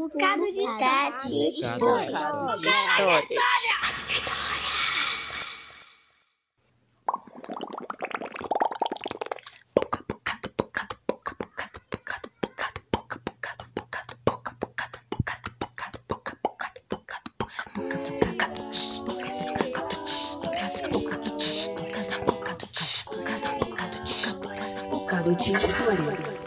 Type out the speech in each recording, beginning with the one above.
bocado de história. de história. Bocado de história.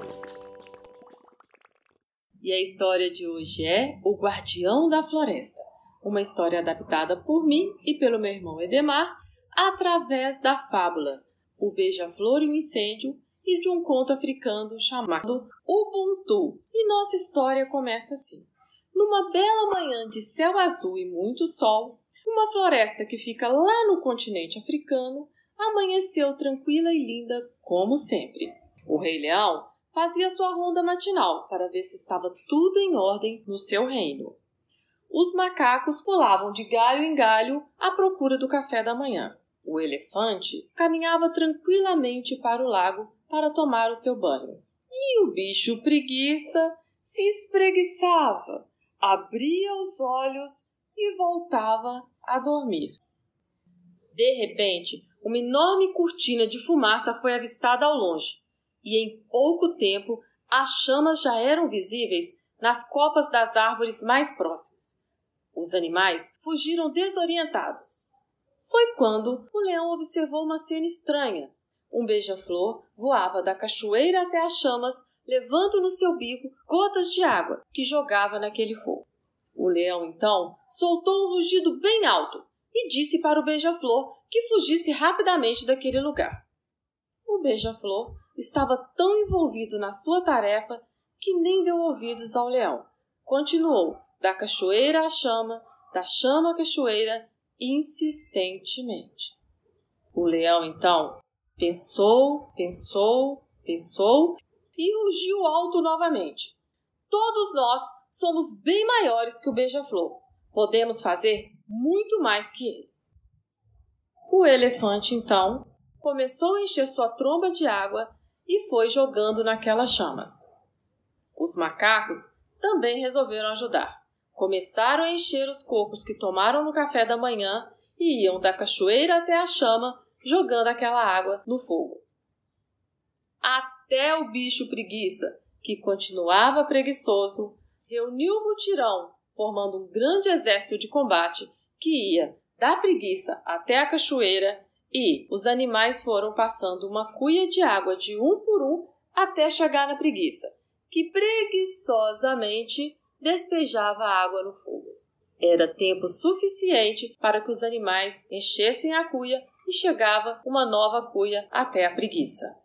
E a história de hoje é O Guardião da Floresta, uma história adaptada por mim e pelo meu irmão Edemar através da fábula O Beija-Flor e o Incêndio e de um conto africano chamado Ubuntu. E nossa história começa assim. Numa bela manhã de céu azul e muito sol, uma floresta que fica lá no continente africano amanheceu tranquila e linda como sempre. O Rei Leão fazia sua ronda matinal para ver se estava tudo em ordem no seu reino. Os macacos pulavam de galho em galho à procura do café da manhã. O elefante caminhava tranquilamente para o lago para tomar o seu banho. E o bicho preguiça se espreguiçava, abria os olhos e voltava a dormir. De repente, uma enorme cortina de fumaça foi avistada ao longe, e em pouco tempo as chamas já eram visíveis nas copas das árvores mais próximas. Os animais fugiram desorientados. Foi quando o leão observou uma cena estranha. Um beija-flor voava da cachoeira até as chamas, levando no seu bico gotas de água que jogava naquele fogo. O leão então soltou um rugido bem alto e disse para o beija-flor que fugisse rapidamente daquele lugar. O beija-flor estava tão envolvido na sua tarefa que nem deu ouvidos ao leão. Continuou da cachoeira à chama, da chama à cachoeira, insistentemente. O leão então pensou, pensou, pensou e rugiu alto novamente. Todos nós somos bem maiores que o beija-flor. Podemos fazer muito mais que ele. O elefante então começou a encher sua tromba de água e foi jogando naquelas chamas. Os macacos também resolveram ajudar. Começaram a encher os cocos que tomaram no café da manhã e iam da cachoeira até a chama, jogando aquela água no fogo. Até o bicho preguiça, que continuava preguiçoso, reuniu o mutirão, formando um grande exército de combate que ia da preguiça até a cachoeira e os animais foram passando uma cuia de água de um por um até chegar na preguiça, que preguiçosamente despejava água no fogo. Era tempo suficiente para que os animais enchessem a cuia e chegava uma nova cuia até a preguiça.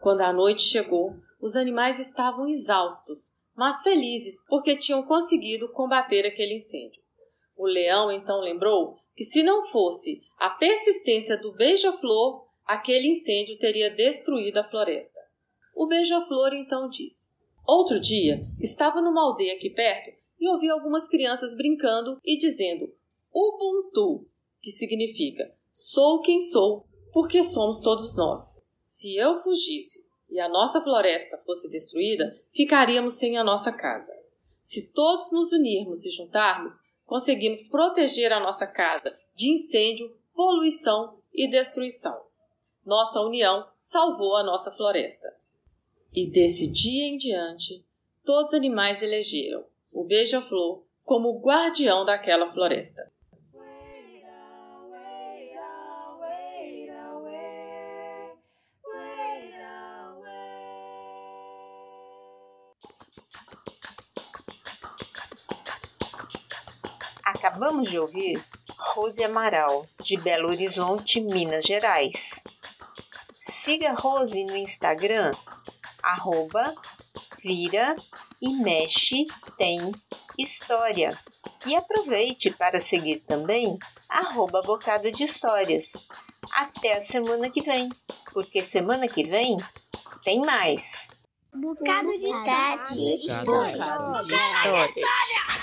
Quando a noite chegou, os animais estavam exaustos, mas felizes porque tinham conseguido combater aquele incêndio. O leão então lembrou que, se não fosse a persistência do beija-flor, aquele incêndio teria destruído a floresta. O beija-flor então disse: Outro dia, estava numa aldeia aqui perto e ouvi algumas crianças brincando e dizendo Ubuntu, que significa sou quem sou, porque somos todos nós. Se eu fugisse e a nossa floresta fosse destruída, ficaríamos sem a nossa casa. Se todos nos unirmos e juntarmos, conseguimos proteger a nossa casa de incêndio, poluição e destruição. Nossa união salvou a nossa floresta. E desse dia em diante, todos os animais elegeram o beija-flor como guardião daquela floresta. Acabamos de ouvir Rose Amaral, de Belo Horizonte, Minas Gerais. Siga Rose no Instagram, arroba vira e mexe tem história. E aproveite para seguir também arroba Bocado de Histórias. Até a semana que vem, porque semana que vem tem mais. Bocado de história. Bocado de história.